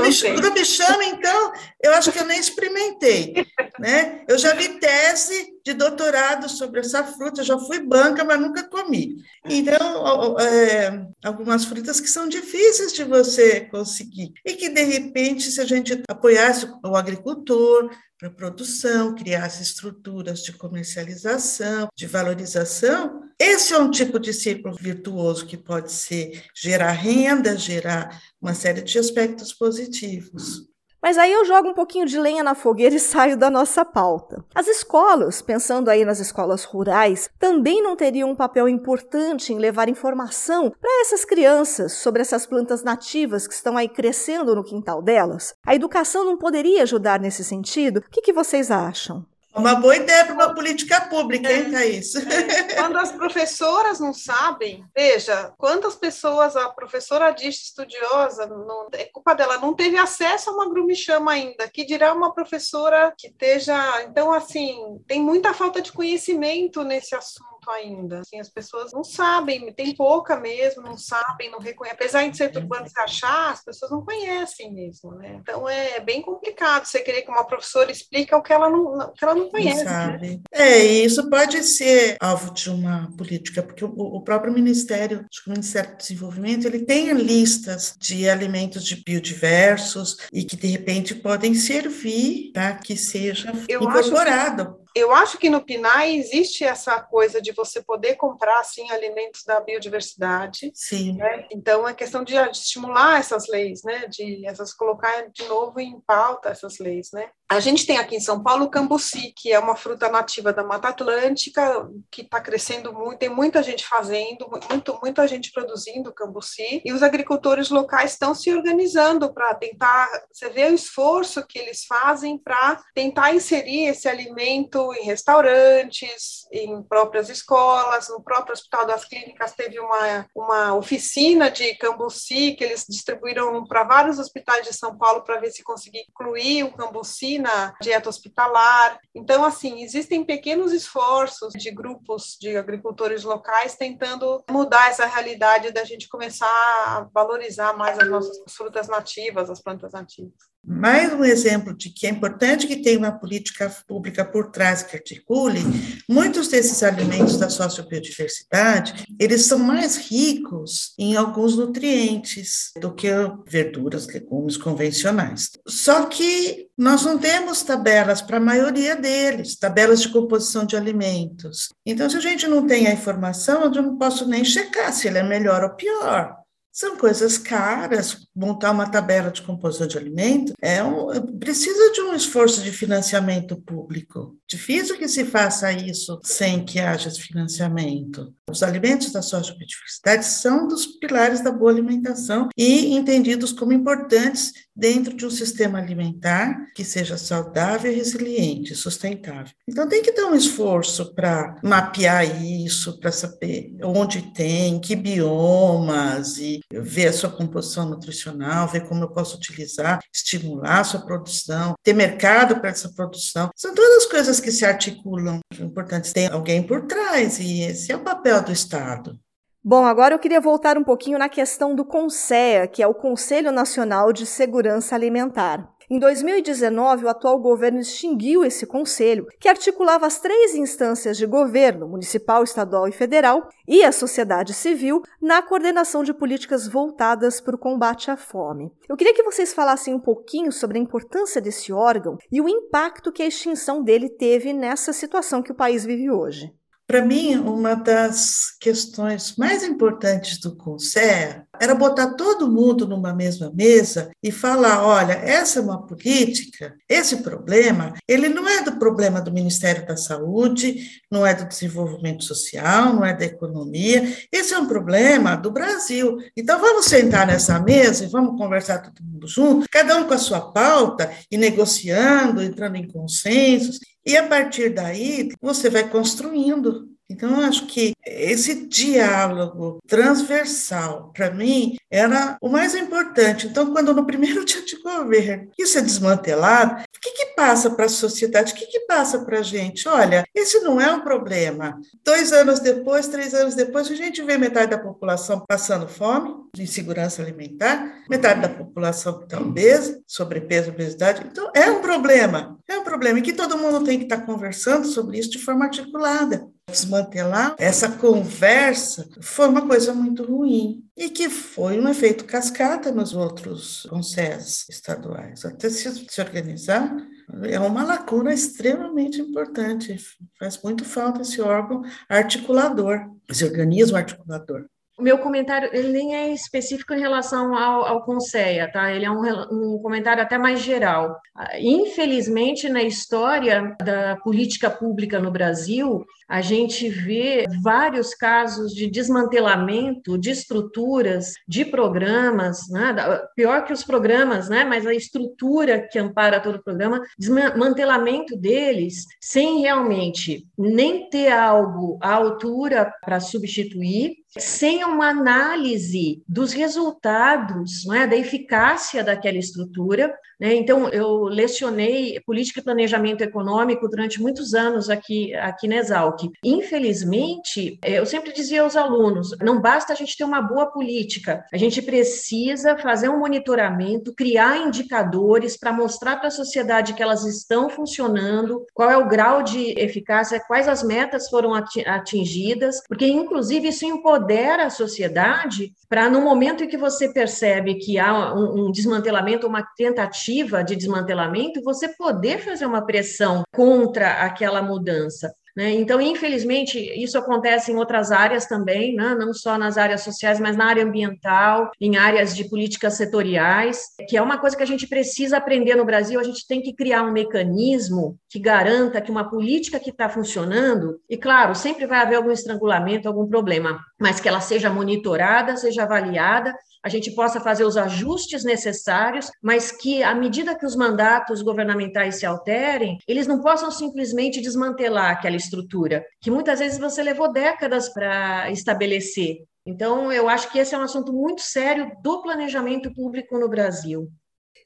grumichama, então, eu acho que eu nem experimentei. Né? Eu já vi tese de doutorado sobre essa fruta, já fui banca, mas nunca comi. Então, é, algumas frutas que são difíceis de você conseguir. E que, de repente, se a gente apoiasse o agricultor, para produção, criasse estruturas de comercialização, de valorização. Esse é um tipo de círculo virtuoso que pode ser gerar renda, gerar uma série de aspectos positivos. Mas aí eu jogo um pouquinho de lenha na fogueira e saio da nossa pauta. As escolas, pensando aí nas escolas rurais, também não teriam um papel importante em levar informação para essas crianças sobre essas plantas nativas que estão aí crescendo no quintal delas? A educação não poderia ajudar nesse sentido? O que, que vocês acham? Uma boa ideia para uma política pública, hein, Thaís? É. Quando as professoras não sabem, veja, quantas pessoas a professora diz estudiosa, não, é culpa dela, não teve acesso a uma grumichama ainda, que dirá uma professora que esteja. Então, assim, tem muita falta de conhecimento nesse assunto ainda. Assim, as pessoas não sabem, tem pouca mesmo, não sabem, não reconhecem. Apesar de ser turbante se achar, as pessoas não conhecem mesmo, né? Então é bem complicado você querer que uma professora explique o que ela não, que ela não conhece. Não sabe. Né? É, isso pode ser alvo de uma política, porque o, o próprio Ministério, acho que o Ministério do Desenvolvimento, ele tem listas de alimentos de biodiversos e que de repente podem servir para que seja Eu incorporado eu acho que no PNAE existe essa coisa de você poder comprar assim alimentos da biodiversidade. Sim. Né? Então é questão de, de, estimular essas leis, né? De essas colocar de novo em pauta essas leis, né? A gente tem aqui em São Paulo o cambuci, que é uma fruta nativa da Mata Atlântica, que está crescendo muito, tem muita gente fazendo, muito, muita gente produzindo cambuci, e os agricultores locais estão se organizando para tentar, você vê o esforço que eles fazem para tentar inserir esse alimento em restaurantes, em próprias escolas, no próprio Hospital das Clínicas teve uma, uma oficina de cambuci que eles distribuíram para vários hospitais de São Paulo para ver se conseguir incluir o cambuci na dieta hospitalar. Então, assim, existem pequenos esforços de grupos de agricultores locais tentando mudar essa realidade da gente começar a valorizar mais as nossas frutas nativas, as plantas nativas. Mais um exemplo de que é importante que tenha uma política pública por trás que articule, muitos desses alimentos da sociobiodiversidade, eles são mais ricos em alguns nutrientes do que verduras, legumes convencionais. Só que nós não temos tabelas para a maioria deles, tabelas de composição de alimentos. Então, se a gente não tem a informação, eu não posso nem checar se ele é melhor ou pior. São coisas caras. Montar uma tabela de composição de alimento é um, precisa de um esforço de financiamento público. Difícil que se faça isso sem que haja financiamento. Os alimentos da sociobiodiversidade são dos pilares da boa alimentação e entendidos como importantes dentro de um sistema alimentar que seja saudável, resiliente, sustentável. Então tem que ter um esforço para mapear isso, para saber onde tem, que biomas e ver a sua composição nutricional, ver como eu posso utilizar, estimular a sua produção, ter mercado para essa produção. São todas coisas que se articulam. O importante é ter alguém por trás e esse é o papel do Estado. Bom, agora eu queria voltar um pouquinho na questão do CONSEA, que é o Conselho Nacional de Segurança Alimentar. Em 2019, o atual governo extinguiu esse conselho, que articulava as três instâncias de governo, municipal, estadual e federal, e a sociedade civil, na coordenação de políticas voltadas para o combate à fome. Eu queria que vocês falassem um pouquinho sobre a importância desse órgão e o impacto que a extinção dele teve nessa situação que o país vive hoje. Para mim, uma das questões mais importantes do Conselho era botar todo mundo numa mesma mesa e falar: olha, essa é uma política, esse problema, ele não é do problema do Ministério da Saúde, não é do desenvolvimento social, não é da economia, esse é um problema do Brasil. Então vamos sentar nessa mesa e vamos conversar todo mundo junto, cada um com a sua pauta e negociando, entrando em consensos. E a partir daí, você vai construindo. Então, eu acho que esse diálogo transversal, para mim, era o mais importante. Então, quando no primeiro dia de governo isso é desmantelado, o que, que passa para a sociedade? O que, que passa para a gente? Olha, esse não é um problema. Dois anos depois, três anos depois, a gente vê metade da população passando fome, insegurança alimentar, metade da população está obesa, sobrepeso, obesidade. Então, é um problema. É um problema. E que todo mundo tem que estar tá conversando sobre isso de forma articulada desmantelar essa conversa foi uma coisa muito ruim e que foi um efeito cascata nos outros conselhos estaduais. Até se, se organizar, é uma lacuna extremamente importante. Faz muito falta esse órgão articulador, esse organismo articulador. Meu comentário ele nem é específico em relação ao, ao Conceia, tá? Ele é um, um comentário até mais geral. Infelizmente, na história da política pública no Brasil, a gente vê vários casos de desmantelamento de estruturas, de programas, né? pior que os programas, né? mas a estrutura que ampara todo o programa, desmantelamento deles sem realmente nem ter algo à altura para substituir, sem uma análise dos resultados, é, da eficácia daquela estrutura. Né? Então, eu lecionei política e planejamento econômico durante muitos anos aqui, aqui na Exalc. Infelizmente, é, eu sempre dizia aos alunos: não basta a gente ter uma boa política, a gente precisa fazer um monitoramento, criar indicadores para mostrar para a sociedade que elas estão funcionando, qual é o grau de eficácia, quais as metas foram atingidas, porque, inclusive, isso empodera a sociedade para, no momento em que você percebe que há um, um desmantelamento, uma tentativa de desmantelamento, você poder fazer uma pressão contra aquela mudança. Né? Então, infelizmente, isso acontece em outras áreas também, né? não só nas áreas sociais, mas na área ambiental, em áreas de políticas setoriais, que é uma coisa que a gente precisa aprender no Brasil. A gente tem que criar um mecanismo que garanta que uma política que está funcionando, e claro, sempre vai haver algum estrangulamento, algum problema, mas que ela seja monitorada, seja avaliada a gente possa fazer os ajustes necessários, mas que, à medida que os mandatos governamentais se alterem, eles não possam simplesmente desmantelar aquela estrutura, que muitas vezes você levou décadas para estabelecer. Então, eu acho que esse é um assunto muito sério do planejamento público no Brasil.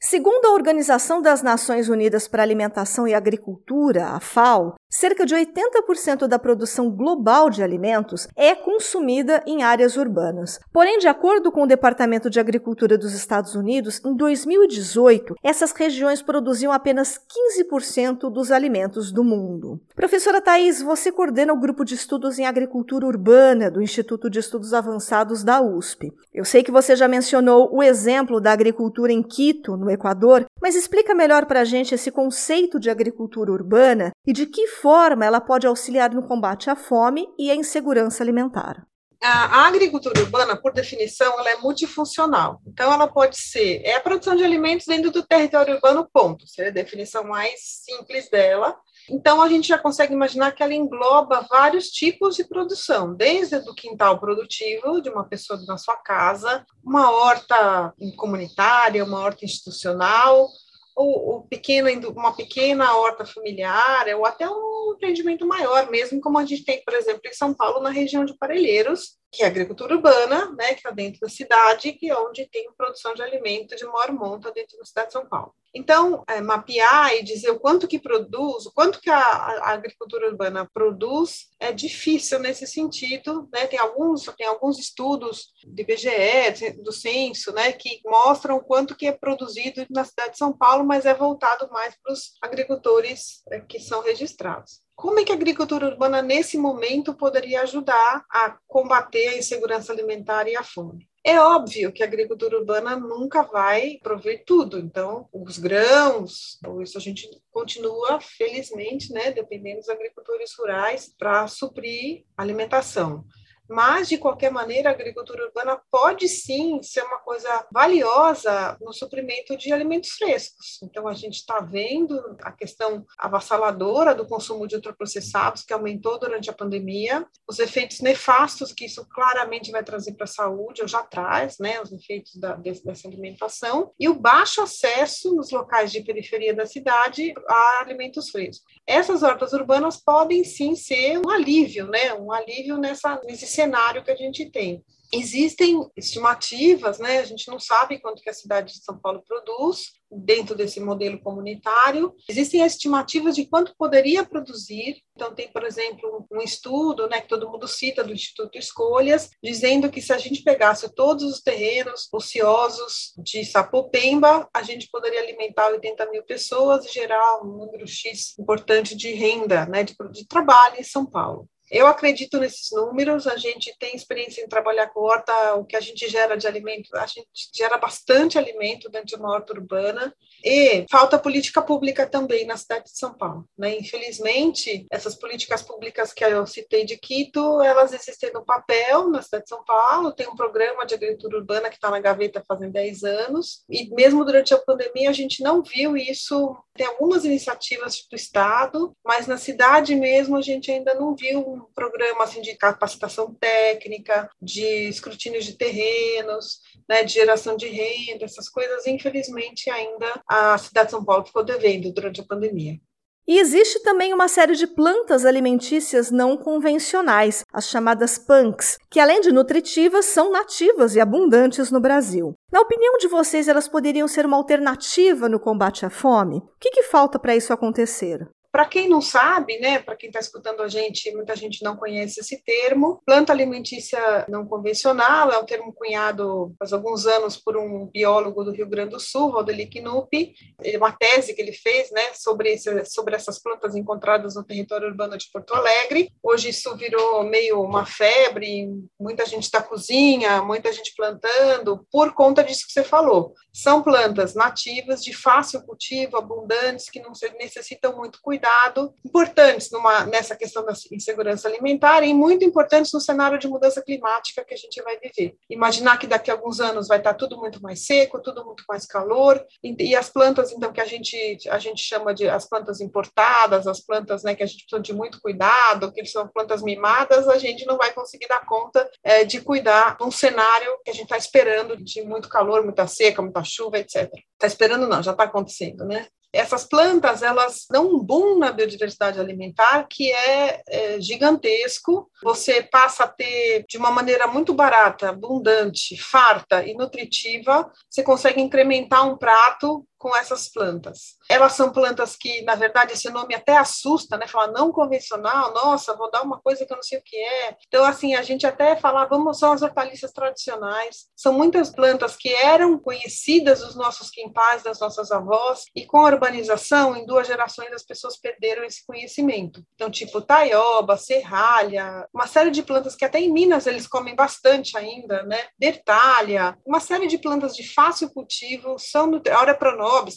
Segundo a Organização das Nações Unidas para Alimentação e Agricultura, a FAO, cerca de 80% da produção global de alimentos é consumida em áreas urbanas. Porém, de acordo com o Departamento de Agricultura dos Estados Unidos, em 2018, essas regiões produziam apenas 15% dos alimentos do mundo. Professora Thais, você coordena o grupo de estudos em agricultura urbana do Instituto de Estudos Avançados da USP. Eu sei que você já mencionou o exemplo da agricultura em Quito, no Equador, mas explica melhor para a gente esse conceito de agricultura urbana e de que forma ela pode auxiliar no combate à fome e à insegurança alimentar. A agricultura urbana, por definição, ela é multifuncional. Então, ela pode ser é a produção de alimentos dentro do território urbano, ponto. Seria a definição mais simples dela. Então, a gente já consegue imaginar que ela engloba vários tipos de produção, desde o quintal produtivo de uma pessoa na sua casa, uma horta comunitária, uma horta institucional, ou, ou pequeno, uma pequena horta familiar, ou até um empreendimento maior, mesmo como a gente tem, por exemplo, em São Paulo, na região de Parelheiros, que é agricultura urbana, né, que está dentro da cidade, que é onde tem produção de alimento de maior monta dentro da cidade de São Paulo. Então, é, mapear e dizer o quanto que produz, o quanto que a, a, agricultura urbana produz, é difícil nesse sentido, né? Tem alguns, tem alguns estudos do IBGE, do censo, né, que mostram o quanto que é produzido na cidade de São Paulo, mas é voltado mais para os agricultores é, que são registrados. Como é que a agricultura urbana, nesse momento, poderia ajudar a combater a insegurança alimentar e a fome? É óbvio que a agricultura urbana nunca vai prover tudo, então os grãos, isso a gente continua, felizmente, né, dependendo dos agricultores rurais para suprir alimentação. Mas, de qualquer maneira, a agricultura urbana pode sim ser uma coisa valiosa no suprimento de alimentos frescos. Então, a gente está vendo a questão avassaladora do consumo de ultraprocessados, que aumentou durante a pandemia, os efeitos nefastos que isso claramente vai trazer para a saúde, ou já traz, né, os efeitos da, dessa alimentação, e o baixo acesso nos locais de periferia da cidade a alimentos frescos. Essas hortas urbanas podem sim ser um alívio, né, um alívio nessa, nesse cenário que a gente tem. Existem estimativas, né? A gente não sabe quanto que a cidade de São Paulo produz dentro desse modelo comunitário. Existem estimativas de quanto poderia produzir. Então tem, por exemplo, um estudo, né, que todo mundo cita do Instituto Escolhas, dizendo que se a gente pegasse todos os terrenos ociosos de Sapopemba, a gente poderia alimentar 80 mil pessoas e gerar um número X importante de renda, né, de, de trabalho em São Paulo. Eu acredito nesses números, a gente tem experiência em trabalhar com horta, o que a gente gera de alimento, a gente gera bastante alimento dentro de uma horta urbana, e falta política pública também na cidade de São Paulo. Né? Infelizmente, essas políticas públicas que eu citei de Quito, elas existem no papel na cidade de São Paulo, tem um programa de agricultura urbana que está na gaveta fazem 10 anos, e mesmo durante a pandemia a gente não viu isso, tem algumas iniciativas do Estado, mas na cidade mesmo a gente ainda não viu um programa assim, de capacitação técnica, de escrutínio de terrenos, né, de geração de renda, essas coisas, infelizmente, ainda a cidade de São Paulo ficou devendo durante a pandemia. E existe também uma série de plantas alimentícias não convencionais, as chamadas punks, que além de nutritivas, são nativas e abundantes no Brasil. Na opinião de vocês, elas poderiam ser uma alternativa no combate à fome? O que, que falta para isso acontecer? Para quem não sabe, né, para quem está escutando a gente, muita gente não conhece esse termo. Planta alimentícia não convencional é um termo cunhado faz alguns anos por um biólogo do Rio Grande do Sul, Roderick Knupp. É uma tese que ele fez, né, sobre, esse, sobre essas plantas encontradas no território urbano de Porto Alegre. Hoje isso virou meio uma febre, muita gente está cozinha, muita gente plantando, por conta disso que você falou. São plantas nativas, de fácil cultivo, abundantes, que não necessitam muito cuidado cuidado, importantes numa, nessa questão da insegurança alimentar e muito importantes no cenário de mudança climática que a gente vai viver. Imaginar que daqui a alguns anos vai estar tudo muito mais seco, tudo muito mais calor, e, e as plantas, então, que a gente, a gente chama de as plantas importadas, as plantas né, que a gente precisa de muito cuidado, que são plantas mimadas, a gente não vai conseguir dar conta é, de cuidar num cenário que a gente está esperando de muito calor, muita seca, muita chuva, etc. Está esperando não, já está acontecendo, né? Essas plantas elas dão um boom na biodiversidade alimentar que é, é, gigantesco. Você passa a ter de uma maneira muito barata, abundante, farta e nutritiva, você consegue incrementar um prato com essas plantas. Elas são plantas que, na verdade, esse nome até assusta, né? Falar não convencional, nossa, vou dar uma coisa que eu não sei o que é. Então, assim, a gente até fala, vamos, são as hortaliças tradicionais. São muitas plantas que eram conhecidas dos nossos quintais, das nossas avós, e com a urbanização, em duas gerações, as pessoas perderam esse conhecimento. Então, tipo taioba, serralha, uma série de plantas que até em Minas eles comem bastante ainda, né? Bertalha, uma série de plantas de fácil cultivo, são a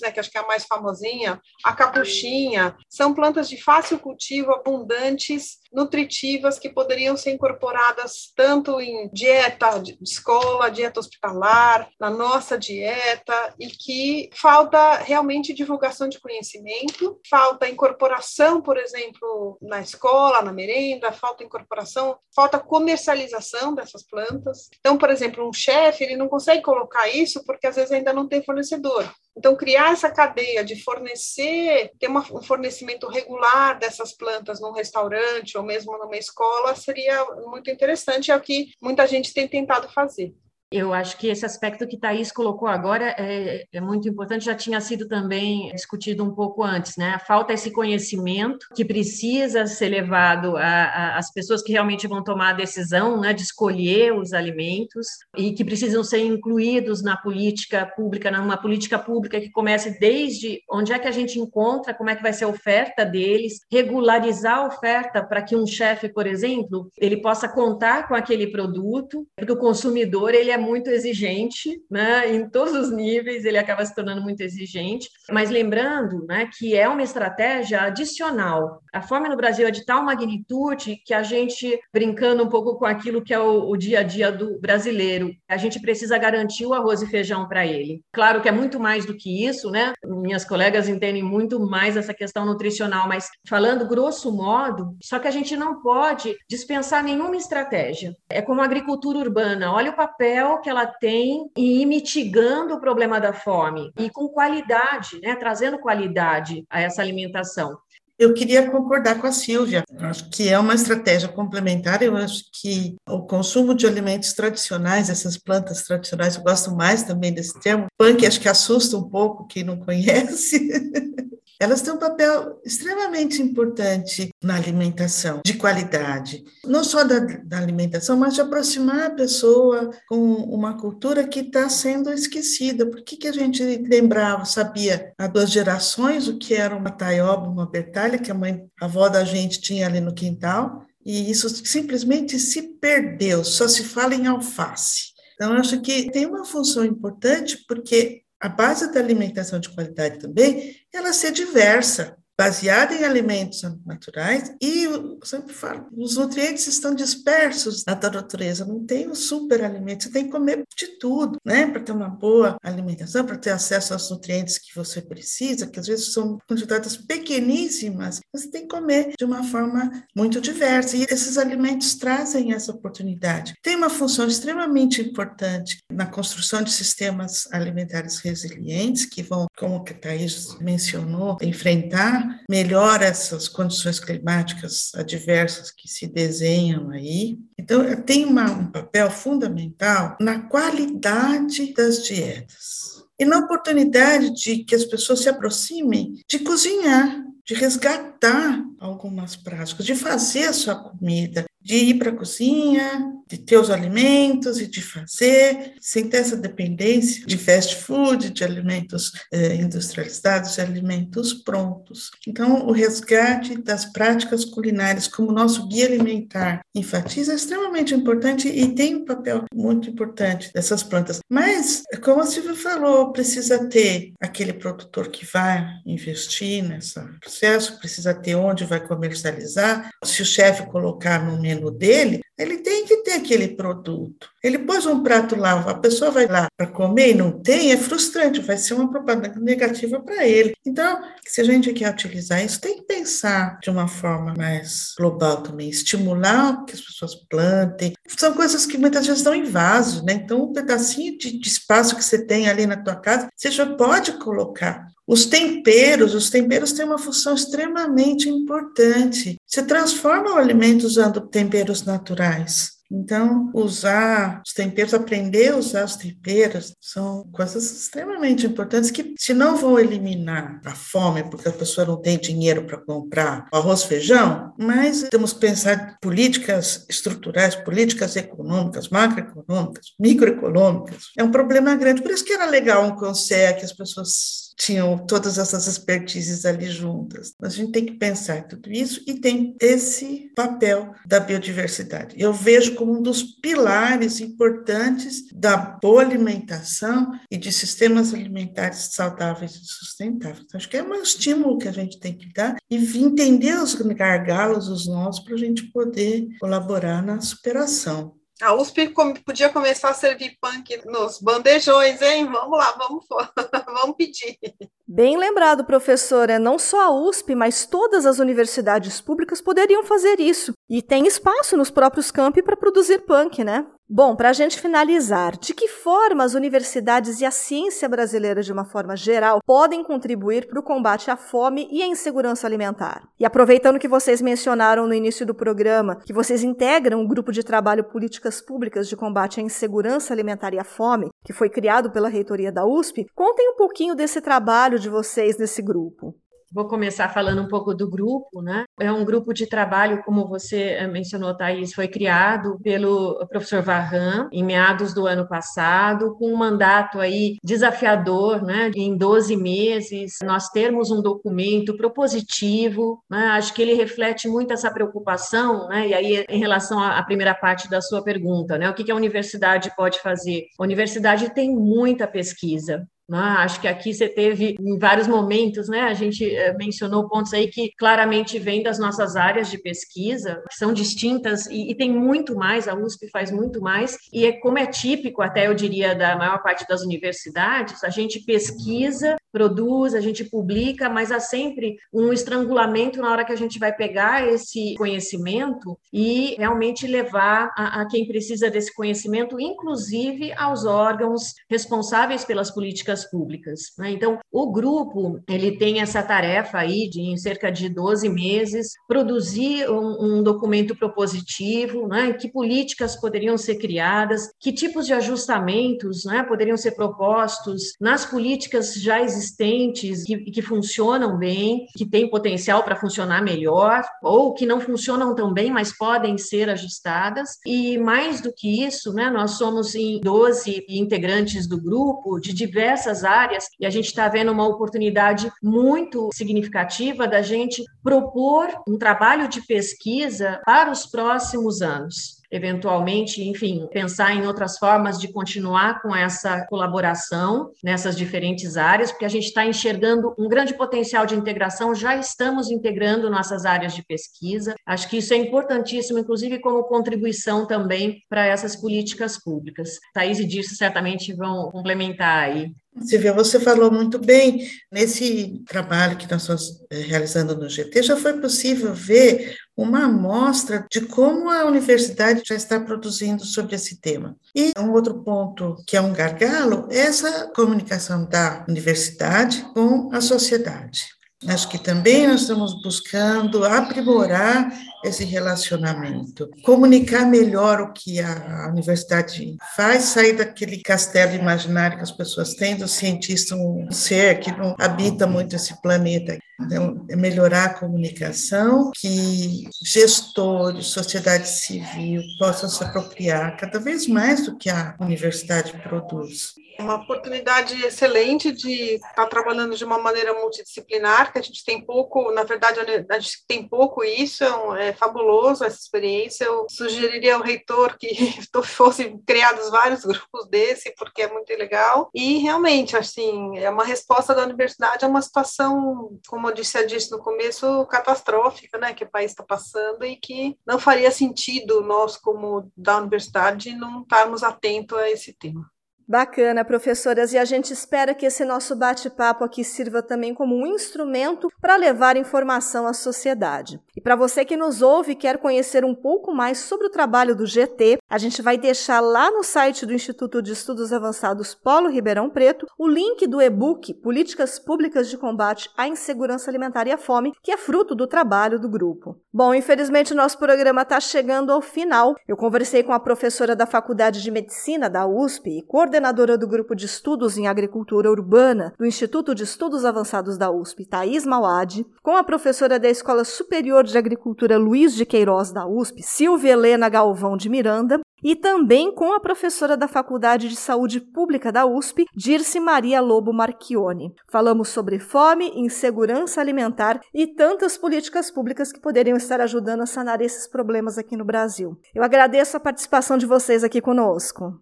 né, que acho que é a mais famosinha, a capuchinha, são plantas de fácil cultivo, abundantes, nutritivas, que poderiam ser incorporadas tanto em dieta de escola, dieta hospitalar, na nossa dieta, e que falta realmente divulgação de conhecimento, falta incorporação, por exemplo, na escola, na merenda, falta incorporação, falta comercialização dessas plantas. Então, por exemplo, um chefe, ele não consegue colocar isso porque às vezes ainda não tem fornecedor. Então, criar essa cadeia de fornecer, ter uma, um fornecimento regular dessas plantas num restaurante ou mesmo numa escola seria muito interessante, é o que muita gente tem tentado fazer. Eu acho que esse aspecto que Thaís colocou agora é, é, muito importante, já tinha sido também discutido um pouco antes, né? Falta esse conhecimento que precisa ser levado às pessoas que realmente vão tomar a decisão né, de escolher os alimentos e que precisam ser incluídos na política pública, numa política pública que comece desde onde é que a gente encontra, como é que vai ser a oferta deles, regularizar a oferta para que um chefe, por exemplo, ele possa contar com aquele produto, porque o consumidor ele é muito exigente, né? Em todos os níveis ele acaba se tornando muito exigente. Mas lembrando, né, que é uma estratégia adicional. A fome no Brasil é de tal magnitude que a gente, brincando um pouco com aquilo que é o, o dia a dia do brasileiro, a gente precisa garantir o arroz e feijão para ele. Claro que é muito mais do que isso, né? Minhas colegas entendem muito mais essa questão nutricional, mas falando grosso modo, só que a gente não pode dispensar nenhuma estratégia. É como a agricultura urbana. Olha o papel papel que ela tem em ir mitigando o problema da fome e com qualidade, né, trazendo qualidade a essa alimentação. Eu queria concordar com a Silvia. Acho que é uma estratégia complementar. Eu acho que o consumo de alimentos tradicionais, essas plantas tradicionais, eu gosto mais também desse termo. Punk acho que assusta um pouco quem não conhece. elas têm um papel extremamente importante na alimentação de qualidade, não só da, da alimentação, mas de aproximar a pessoa com uma cultura que está sendo esquecida. Por que, que a gente lembrava, sabia há duas gerações o que era uma taioba, uma bertalha, que a mãe, a avó da gente tinha ali no quintal, e isso simplesmente se perdeu, só se fala em alface. Então, acho que tem uma função importante, porque a base da alimentação de qualidade também, ela ser diversa baseada em alimentos naturais e, eu sempre falo, os nutrientes estão dispersos na natureza, não tem o super alimento, você tem que comer de tudo, né, para ter uma boa alimentação, para ter acesso aos nutrientes que você precisa, que às vezes são quantidades pequeníssimas, você tem que comer de uma forma muito diversa. E esses alimentos trazem essa oportunidade. Tem uma função extremamente importante na construção de sistemas alimentares resilientes que vão, como a Thais mencionou, enfrentar melhora essas condições climáticas adversas que se desenham aí. Então, tem uma, um papel fundamental na qualidade das dietas e na oportunidade de que as pessoas se aproximem de cozinhar, de resgatar algumas práticas, de fazer a sua comida, de ir para a cozinha, de ter os alimentos e de fazer, sem ter essa dependência de fast food, de alimentos eh, industrializados, de alimentos prontos. Então, o resgate das práticas culinárias, como nosso guia alimentar enfatiza, é extremamente importante e tem um papel muito importante dessas plantas. Mas, como a Silvia falou, precisa ter aquele produtor que vai investir nesse processo, precisa ter onde vai comercializar. Se o chefe colocar no menu dele, ele tem que ter aquele produto. Ele pôs um prato lá, a pessoa vai lá para comer e não tem, é frustrante, vai ser uma propaganda negativa para ele. Então, se a gente quer utilizar isso, tem que pensar de uma forma mais global também, estimular que as pessoas plantem. São coisas que muitas vezes estão em vaso, né? Então, um pedacinho de, de espaço que você tem ali na tua casa, você já pode colocar. Os temperos, os temperos têm uma função extremamente importante. Você transforma o alimento usando temperos naturais. Então, usar os temperos, aprender a usar os temperos, são coisas extremamente importantes que, se não vão eliminar a fome, porque a pessoa não tem dinheiro para comprar arroz feijão, mas temos que pensar políticas estruturais, políticas econômicas, macroeconômicas, microeconômicas. É um problema grande. Por isso que era legal um conselho que as pessoas tinham todas essas expertises ali juntas. A gente tem que pensar tudo isso e tem esse papel da biodiversidade. Eu vejo como um dos pilares importantes da boa alimentação e de sistemas alimentares saudáveis e sustentáveis. Acho que é um estímulo que a gente tem que dar e entender os gargalos, os nós, para a gente poder colaborar na superação. A USP podia começar a servir punk nos bandejões, hein? Vamos lá, vamos, vamos pedir. Bem lembrado, professora. Não só a USP, mas todas as universidades públicas poderiam fazer isso. E tem espaço nos próprios campi para produzir punk, né? Bom, para a gente finalizar, de que forma as universidades e a ciência brasileira, de uma forma geral, podem contribuir para o combate à fome e à insegurança alimentar? E aproveitando que vocês mencionaram no início do programa que vocês integram um grupo de trabalho Políticas Públicas de Combate à Insegurança Alimentar e à Fome, que foi criado pela reitoria da USP, contem um pouquinho desse trabalho de vocês nesse grupo. Vou começar falando um pouco do grupo, né? É um grupo de trabalho, como você eh, mencionou, Thaís, foi criado pelo professor Varran em meados do ano passado, com um mandato aí desafiador, né? Em 12 meses, nós termos um documento propositivo, né? Acho que ele reflete muito essa preocupação, né? E aí, em relação à primeira parte da sua pergunta, né? O que a universidade pode fazer? A universidade tem muita pesquisa, né? Acho que aqui você teve em vários momentos, né? A gente eh, mencionou pontos aí que claramente vêm das nossas áreas de pesquisa, que são distintas e, e, tem muito mais, a USP faz muito mais, e é como é típico, até eu diria, da maior parte das universidades, a gente pesquisa, produz, a gente publica, mas há sempre um estrangulamento na hora que a gente vai pegar esse conhecimento e realmente levar a, a quem precisa desse conhecimento, inclusive aos órgãos responsáveis pelas políticas políticas públicas. Né? Então, o grupo ele tem essa tarefa aí de, em cerca de 12 meses, produzir um, um documento propositivo, né? que políticas poderiam ser criadas, que tipos de ajustamentos né, poderiam ser propostos nas políticas já existentes que, que funcionam bem, que têm potencial para funcionar melhor, ou que não funcionam tão bem, mas podem ser ajustadas. E mais do que isso, né, nós somos em 12 integrantes do grupo de diversas diversas áreas e a gente está vendo uma oportunidade muito significativa da gente propor um trabalho de pesquisa para os próximos anos eventualmente, enfim, pensar em outras formas de continuar com essa colaboração nessas diferentes áreas, porque a gente está enxergando um grande potencial de integração, já estamos integrando nossas áreas de pesquisa. Acho que isso é importantíssimo, inclusive como contribuição também para essas políticas públicas. Thaís e Dirce certamente vão complementar aí. Silvia, você falou muito bem. Nesse trabalho que nós estamos eh, realizando no GT, já foi possível ver uma amostra de como a universidade já está produzindo sobre esse tema. E um outro ponto que é um gargalo é essa comunicação da universidade com a sociedade. Acho que também nós estamos buscando aprimorar esse relacionamento, comunicar melhor o que a universidade faz, sair daquele castelo imaginário que as pessoas têm do cientista um ser que não habita muito esse planeta. Então, é melhorar a comunicação, que gestores, sociedade civil possam se apropriar cada vez mais do que a universidade produz uma oportunidade excelente de estar trabalhando de uma maneira multidisciplinar, que a gente tem pouco, na verdade, a gente tem pouco isso, é, é fabuloso essa experiência. Eu sugeriria ao reitor que fossem criados vários grupos desse, porque é muito legal. E realmente, assim, é uma resposta da universidade a uma situação, como eu disse, eu disse no começo, catastrófica, né, que o país está passando e que não faria sentido nós, como da universidade, não estarmos atentos a esse tema. Bacana, professoras, e a gente espera que esse nosso bate-papo aqui sirva também como um instrumento para levar informação à sociedade. E para você que nos ouve e quer conhecer um pouco mais sobre o trabalho do GT, a gente vai deixar lá no site do Instituto de Estudos Avançados Polo Ribeirão Preto o link do e-book Políticas Públicas de Combate à Insegurança Alimentar e à Fome, que é fruto do trabalho do grupo. Bom, infelizmente nosso programa está chegando ao final. Eu conversei com a professora da Faculdade de Medicina da USP e coordenadora do Grupo de Estudos em Agricultura Urbana do Instituto de Estudos Avançados da USP, Thais Mauad, com a professora da Escola Superior de Agricultura Luiz de Queiroz da USP, Silvia Helena Galvão de Miranda, e também com a professora da Faculdade de Saúde Pública da USP, Dirce Maria Lobo Marchione. Falamos sobre fome, insegurança alimentar e tantas políticas públicas que poderiam estar ajudando a sanar esses problemas aqui no Brasil. Eu agradeço a participação de vocês aqui conosco.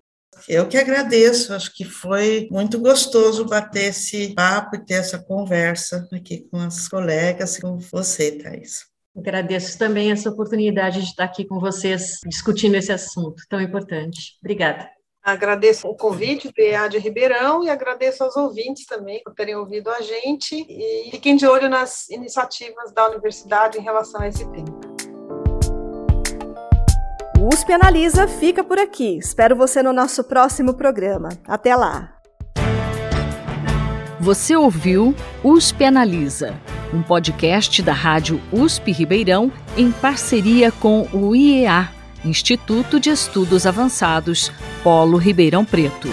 Eu que agradeço, acho que foi muito gostoso bater esse papo e ter essa conversa aqui com as colegas com você, Thais. Agradeço também essa oportunidade de estar aqui com vocês discutindo esse assunto tão importante. Obrigada. Agradeço o convite do EAD Ribeirão e agradeço aos ouvintes também por terem ouvido a gente e fiquem de olho nas iniciativas da universidade em relação a esse tema. O USP Analisa fica por aqui. Espero você no nosso próximo programa. Até lá! Você ouviu USP Analisa, um podcast da Rádio USP Ribeirão em parceria com o IEA, Instituto de Estudos Avançados, Polo Ribeirão Preto.